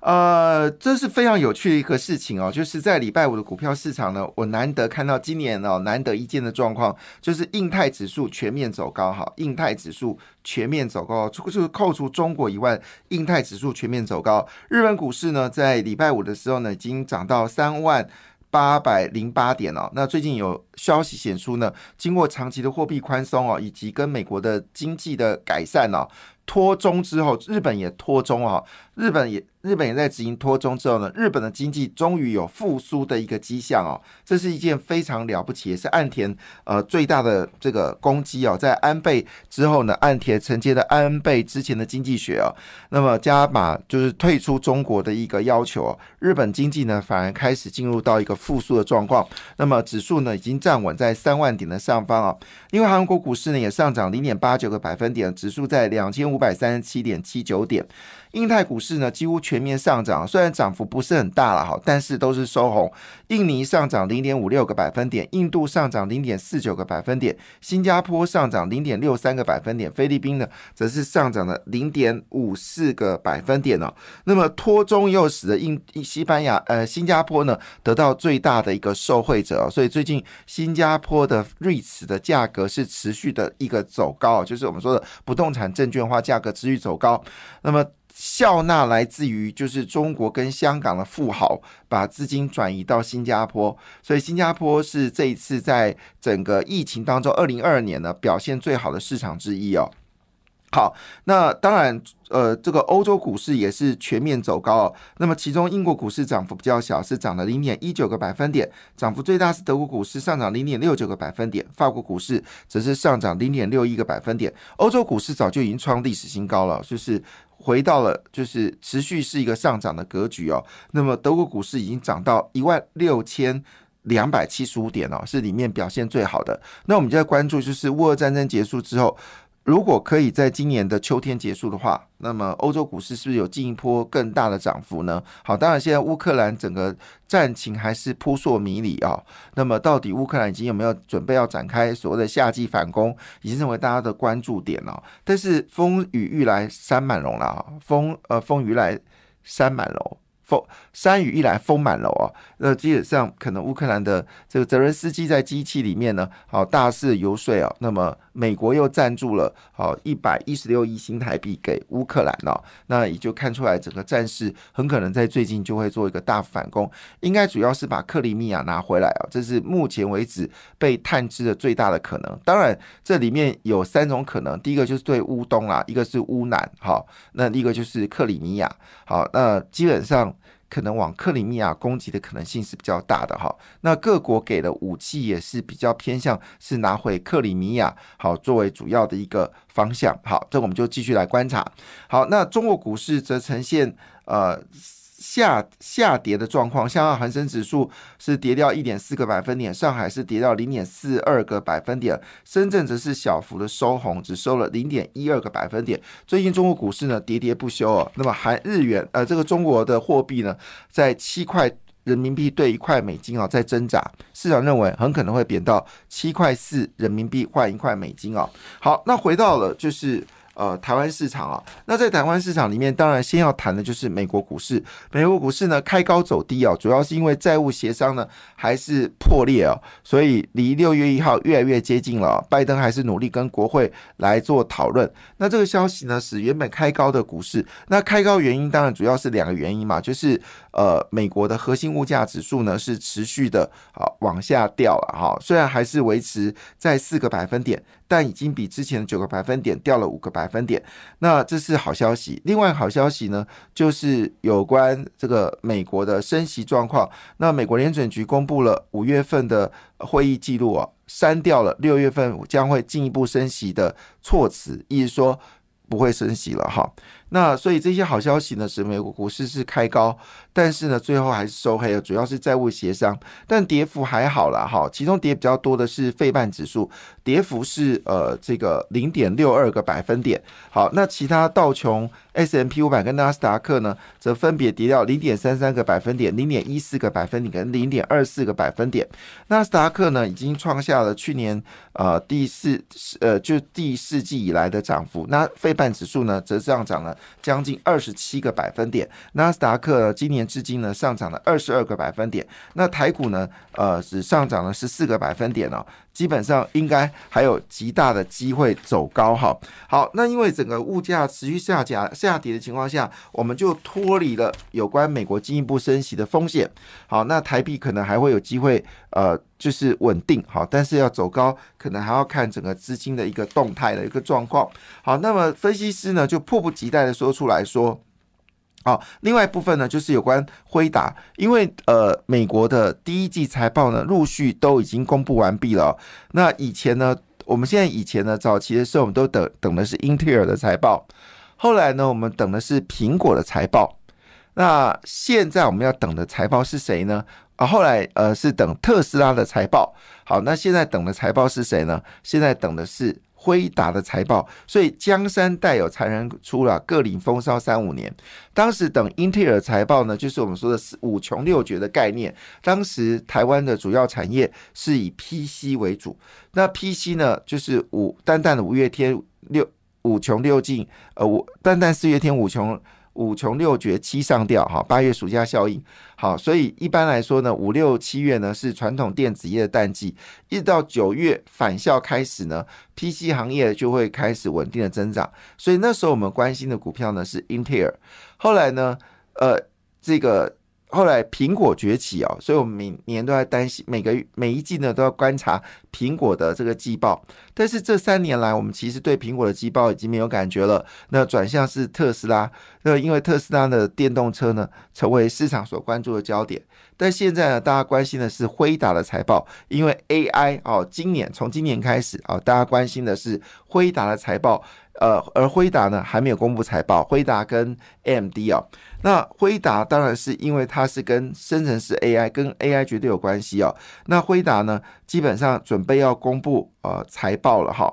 呃，这是非常有趣的一个事情哦，就是在礼拜五的股票市场呢，我难得看到今年哦难得一见的状况，就是印泰指数全面走高哈，印泰指数全面走高，除就是扣除中国以外，印泰指数全面走高。日本股市呢，在礼拜五的时候呢，已经涨到三万八百零八点了。那最近有消息显出呢，经过长期的货币宽松哦，以及跟美国的经济的改善哦，脱中之后，日本也脱中啊，日本也。日本也在执行脱中之后呢，日本的经济终于有复苏的一个迹象哦，这是一件非常了不起，也是岸田呃最大的这个攻击哦，在安倍之后呢，岸田承接的安倍之前的经济学哦，那么加码就是退出中国的一个要求哦，日本经济呢反而开始进入到一个复苏的状况，那么指数呢已经站稳在三万点的上方啊，因为韩国股市呢也上涨零点八九个百分点，指数在两千五百三十七点七九点。印泰股市呢几乎全面上涨，虽然涨幅不是很大了哈，但是都是收红。印尼上涨零点五六个百分点，印度上涨零点四九个百分点，新加坡上涨零点六三个百分点，菲律宾呢则是上涨了零点五四个百分点哦。那么托中又使得印西班牙呃新加坡呢得到最大的一个受惠者哦，所以最近新加坡的瑞驰的价格是持续的一个走高，就是我们说的不动产证券化价格持续走高。那么笑纳来自于就是中国跟香港的富豪把资金转移到新加坡，所以新加坡是这一次在整个疫情当中，二零二二年呢表现最好的市场之一哦。好，那当然，呃，这个欧洲股市也是全面走高哦。那么其中英国股市涨幅比较小，是涨了零点一九个百分点，涨幅最大是德国股市上涨零点六九个百分点，法国股市则是上涨零点六一个百分点。欧洲股市早就已经创历史新高了，就是。回到了就是持续是一个上涨的格局哦。那么德国股市已经涨到一万六千两百七十五点哦，是里面表现最好的。那我们就在关注，就是乌尔战争结束之后。如果可以在今年的秋天结束的话，那么欧洲股市是不是有进一波更大的涨幅呢？好，当然现在乌克兰整个战情还是扑朔迷离啊。那么到底乌克兰已经有没有准备要展开所谓的夏季反攻，已经成为大家的关注点了。但是风雨欲来山满楼了啊，风呃风雨来山满楼。风山雨一来风满楼啊，那基本上可能乌克兰的这个泽连斯基在机器里面呢，好大肆游说啊，那么美国又赞助了好一百一十六亿新台币给乌克兰哦，那也就看出来整个战事很可能在最近就会做一个大反攻，应该主要是把克里米亚拿回来啊，这是目前为止被探知的最大的可能。当然这里面有三种可能，第一个就是对乌东啦，一个是乌南，好，那一个就是克里米亚，好，那基本上。可能往克里米亚攻击的可能性是比较大的哈，那各国给的武器也是比较偏向是拿回克里米亚，好作为主要的一个方向。好，这我们就继续来观察。好，那中国股市则呈现呃。下下跌的状况，香港恒生指数是跌掉一点四个百分点，上海是跌掉零点四二个百分点，深圳则是小幅的收红，只收了零点一二个百分点。最近中国股市呢喋喋不休哦，那么韩日元呃这个中国的货币呢，在七块人民币兑一块美金啊在挣扎，市场认为很可能会贬到七块四人民币换一块美金啊。好，那回到了就是。呃，台湾市场啊，那在台湾市场里面，当然先要谈的就是美国股市。美国股市呢开高走低啊，主要是因为债务协商呢还是破裂啊，所以离六月一号越来越接近了。拜登还是努力跟国会来做讨论。那这个消息呢，使原本开高的股市，那开高原因当然主要是两个原因嘛，就是呃，美国的核心物价指数呢是持续的啊往下掉了哈，虽然还是维持在四个百分点。但已经比之前的九个百分点掉了五个百百分点，那这是好消息。另外好消息呢，就是有关这个美国的升息状况。那美国联准局公布了五月份的会议记录啊，删掉了六月份将会进一步升息的措辞，意思说不会升息了哈。那所以这些好消息呢，使美国股市是开高，但是呢，最后还是收黑了，主要是债务协商，但跌幅还好了哈。其中跌比较多的是费半指数，跌幅是呃这个零点六二个百分点。好，那其他道琼。S M P 五百跟纳斯达克呢，则分别跌掉零点三三个百分点、零点一四个百分点跟零点二四个百分点。纳斯达克呢，已经创下了去年呃第四呃就第四季以来的涨幅。那费半指数呢，则上涨了将近二十七个百分点。纳斯达克今年至今呢，上涨了二十二个百分点。那台股呢，呃，只上涨了十四个百分点哦。基本上应该还有极大的机会走高哈。好，那因为整个物价持续下降下跌的情况下，我们就脱离了有关美国进一步升息的风险。好，那台币可能还会有机会呃，就是稳定好，但是要走高，可能还要看整个资金的一个动态的一个状况。好，那么分析师呢就迫不及待的说出来说。好，另外一部分呢，就是有关辉达，因为呃，美国的第一季财报呢，陆续都已经公布完毕了。那以前呢，我们现在以前呢，早期的时候，我们都等等的是英特尔的财报，后来呢，我们等的是苹果的财报。那现在我们要等的财报是谁呢？啊，后来呃是等特斯拉的财报。好，那现在等的财报是谁呢？现在等的是。辉达的财报，所以江山代有才人出了，各领风骚三五年。当时等英特尔财报呢，就是我们说的五穷六绝的概念。当时台湾的主要产业是以 PC 为主，那 PC 呢，就是五淡淡的五月天六五穷六尽，呃，五淡淡四月天五穷。五穷六绝七上吊，哈，八月暑假效应，好，所以一般来说呢，五六七月呢是传统电子业的淡季，一直到九月返校开始呢，PC 行业就会开始稳定的增长，所以那时候我们关心的股票呢是英特尔，后来呢，呃，这个。后来苹果崛起哦，所以我们每年都在担心，每个每一季呢都要观察苹果的这个季报。但是这三年来，我们其实对苹果的季报已经没有感觉了。那转向是特斯拉，那因为特斯拉的电动车呢成为市场所关注的焦点。但现在呢，大家关心的是辉达的财报，因为 AI 哦，今年从今年开始啊，大家关心的是辉达的财报。呃，而辉达呢还没有公布财报。辉达跟 AMD 哦，那辉达当然是因为它是跟生成式 AI 跟 AI 绝对有关系哦。那辉达呢，基本上准备要公布呃财报了哈。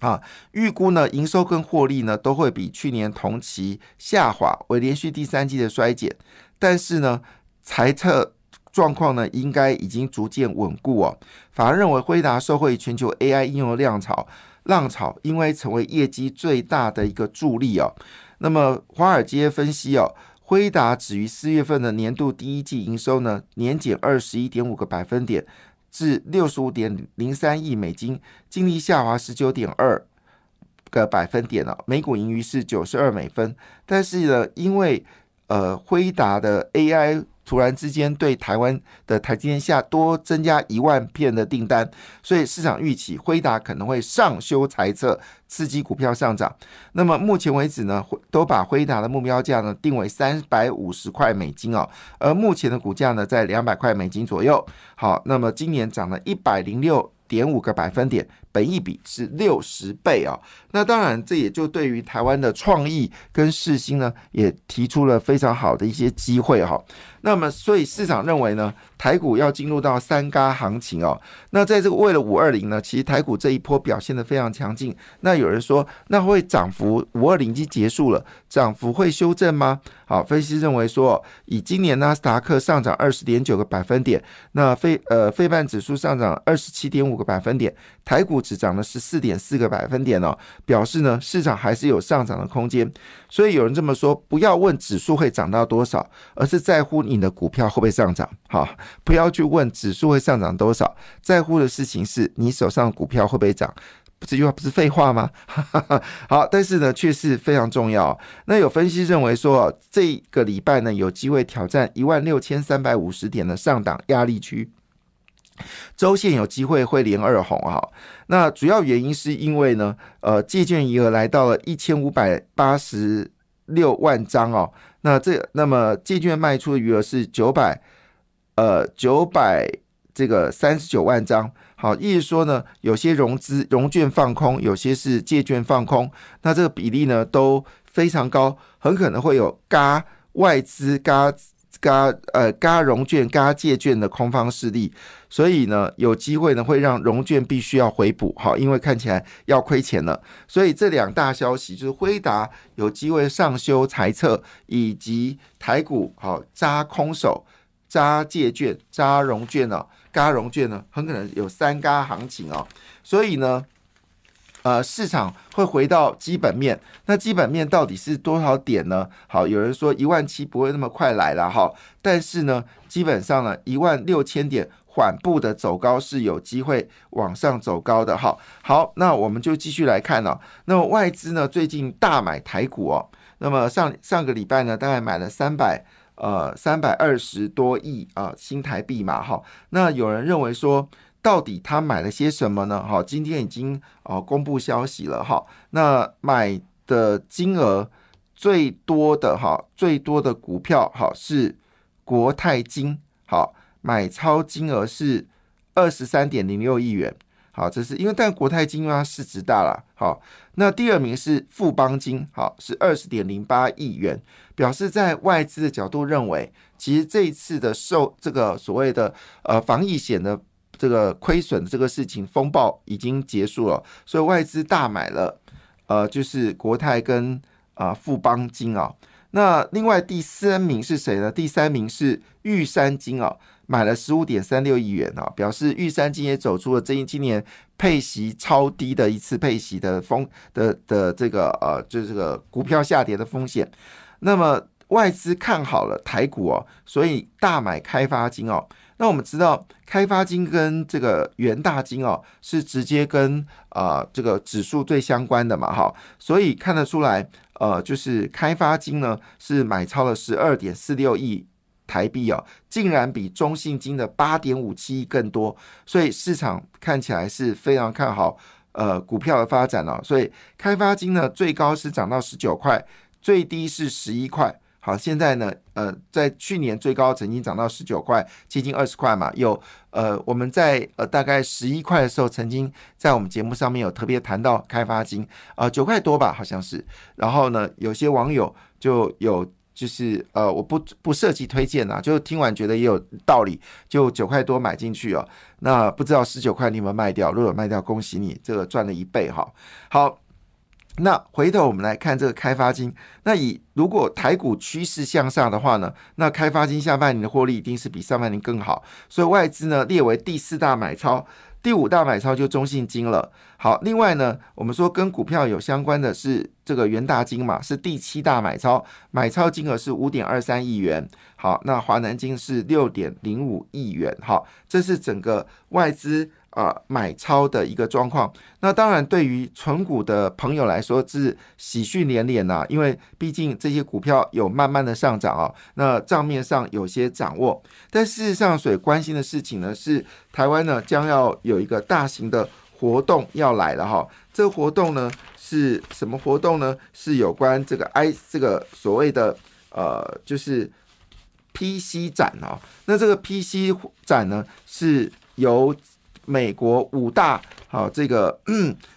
啊，预估呢营收跟获利呢都会比去年同期下滑，为连续第三季的衰减。但是呢，财测状况呢应该已经逐渐稳固哦。反而认为辉达受惠全球 AI 应用的量潮。浪潮因为成为业绩最大的一个助力哦，那么华尔街分析哦，辉达止于四月份的年度第一季营收呢，年减二十一点五个百分点，至六十五点零三亿美金，净利下滑十九点二个百分点哦，每股盈余是九十二美分，但是呢，因为呃辉达的 AI。突然之间，对台湾的台积电下多增加一万片的订单，所以市场预期辉达可能会上修财测，刺激股票上涨。那么目前为止呢，都把辉达的目标价呢定为三百五十块美金哦，而目前的股价呢在两百块美金左右。好，那么今年涨了一百零六点五个百分点，本益比是六十倍啊。那当然，这也就对于台湾的创意跟世新呢，也提出了非常好的一些机会哈。那么，所以市场认为呢，台股要进入到三嘎行情哦。那在这个为了五二零呢，其实台股这一波表现的非常强劲。那有人说，那会涨幅五二零已经结束了，涨幅会修正吗？好，分析认为说，以今年纳斯达克上涨二十点九个百分点，那费呃费半指数上涨二十七点五个百分点，台股只涨了十四点四个百分点哦，表示呢市场还是有上涨的空间。所以有人这么说，不要问指数会涨到多少，而是在乎。你的股票会不会上涨？好，不要去问指数会上涨多少，在乎的事情是你手上股票会不会涨。这句话不是废话吗？好，但是呢，却是非常重要。那有分析认为说，这个礼拜呢，有机会挑战一万六千三百五十点的上档压力区，周线有机会会连二红啊。那主要原因是因为呢，呃，借券余额来到了一千五百八十六万张哦。那这那么借券卖出的余额是九百，呃九百这个三十九万张。好，意思说呢，有些融资融券放空，有些是借券放空。那这个比例呢都。非常高，很可能会有嘎外资嘎嘎呃嘎融券嘎借券的空方势力，所以呢有机会呢会让融券必须要回补，好，因为看起来要亏钱了，所以这两大消息就是辉达有机会上修财测，以及台股好扎空手扎借券扎融券呢，嘎融券呢很可能有三嘎行情哦，所以呢。呃，市场会回到基本面，那基本面到底是多少点呢？好，有人说一万七不会那么快来了哈，但是呢，基本上呢，一万六千点缓步的走高是有机会往上走高的哈。好，那我们就继续来看哦。那么外资呢，最近大买台股哦，那么上上个礼拜呢，大概买了三百呃三百二十多亿啊新台币嘛哈。那有人认为说。到底他买了些什么呢？哈，今天已经哦公布消息了哈。那买的金额最多的哈，最多的股票哈是国泰金，好，买超金额是二十三点零六亿元。好，这是因为但国泰金因为它市值大了，好，那第二名是富邦金，好是二十点零八亿元，表示在外资的角度认为，其实这一次的受这个所谓的呃防疫险的。这个亏损的这个事情风暴已经结束了，所以外资大买了，呃，就是国泰跟啊富邦金啊。那另外第三名是谁呢？第三名是玉山金啊，买了十五点三六亿元啊，表示玉山金也走出了这一今年配息超低的一次配息的风的的这个呃，就是这个股票下跌的风险。那么外资看好了台股哦，所以大买开发金哦。那我们知道，开发金跟这个元大金哦，是直接跟啊这个指数最相关的嘛，哈，所以看得出来，呃，就是开发金呢是买超了十二点四六亿台币哦，竟然比中信金的八点五七亿更多，所以市场看起来是非常看好呃股票的发展哦，所以开发金呢最高是涨到十九块，最低是十一块。好，现在呢，呃，在去年最高曾经涨到十九块，接近二十块嘛。有，呃，我们在呃大概十一块的时候，曾经在我们节目上面有特别谈到开发金，啊，九块多吧，好像是。然后呢，有些网友就有，就是呃，我不不涉及推荐啊，就听完觉得也有道理，就九块多买进去哦。那不知道十九块你有没有卖掉？如果有卖掉，恭喜你，这个赚了一倍哈。好。那回头我们来看这个开发金，那以如果台股趋势向上的话呢，那开发金下半年的获利一定是比上半年更好，所以外资呢列为第四大买超，第五大买超就中信金了。好，另外呢，我们说跟股票有相关的是这个元大金嘛，是第七大买超，买超金额是五点二三亿元。好，那华南金是六点零五亿元。好，这是整个外资。啊，买超的一个状况，那当然对于纯股的朋友来说是喜讯连连呐，因为毕竟这些股票有慢慢的上涨啊，那账面上有些掌握。但事实上，所关心的事情呢，是台湾呢将要有一个大型的活动要来了哈。这个活动呢是什么活动呢？是有关这个 I 这个所谓的呃，就是 PC 展哦。那这个 PC 展呢是由美国五大好，这个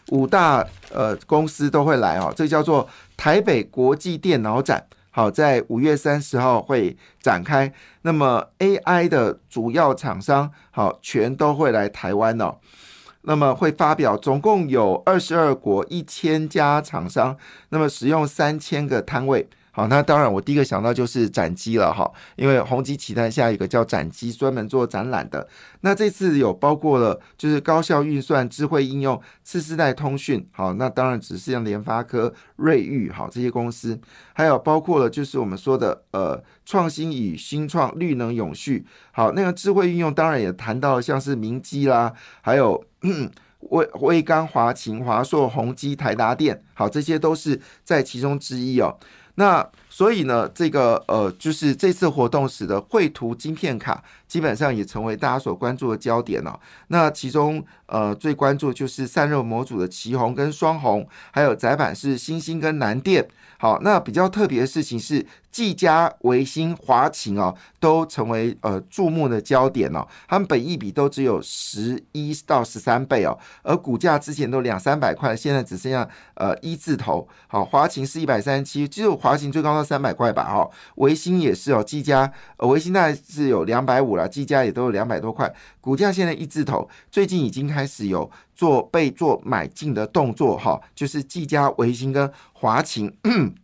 五大呃公司都会来哦，这叫做台北国际电脑展，好，在五月三十号会展开。那么 AI 的主要厂商好，全都会来台湾哦。那么会发表，总共有二十二国一千家厂商，那么使用三千个摊位。好，那当然，我第一个想到就是展机了哈，因为宏基期待下一个叫展机，专门做展览的。那这次有包括了，就是高效运算、智慧应用、次世代通讯。好，那当然只是像联发科、瑞昱好这些公司，还有包括了就是我们说的呃创新与新创、绿能永续。好，那个智慧运用当然也谈到了像是明基啦，还有威威刚、华勤、华硕、宏基、台达电。好，这些都是在其中之一哦。那所以呢，这个呃，就是这次活动使得绘图晶片卡基本上也成为大家所关注的焦点了。那其中呃最关注就是散热模组的旗红跟双红，还有窄板是星星跟蓝电。好，那比较特别的事情是技嘉、维新、华擎哦，都成为呃注目的焦点哦。他们本益比都只有十一到十三倍哦，而股价之前都两三百块，现在只剩下呃一字头。好，华擎是一百三十七，只有华擎最高到三百块吧？哈，维新也是哦，技嘉呃维新大概是有两百五了，技嘉也都有两百多块，股价现在一字头，最近已经开始有做被做买进的动作哈，就是技嘉、维新跟华擎。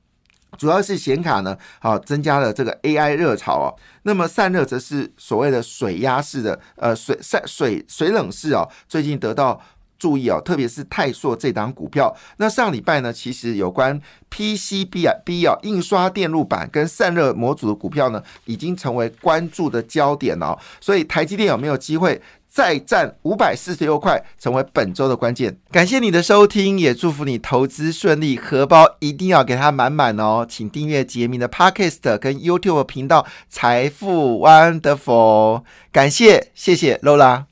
主要是显卡呢，好增加了这个 AI 热潮哦。那么散热则是所谓的水压式的，呃水散水水冷式哦，最近得到注意哦，特别是泰硕这档股票。那上礼拜呢，其实有关 PCB 啊 B 啊印刷电路板跟散热模组的股票呢，已经成为关注的焦点哦。所以台积电有没有机会？再战五百四十六块，成为本周的关键。感谢你的收听，也祝福你投资顺利，荷包一定要给它满满哦。请订阅杰明的 Podcast 跟 YouTube 频道《财富 Wonderful》。感谢，谢谢 Lola。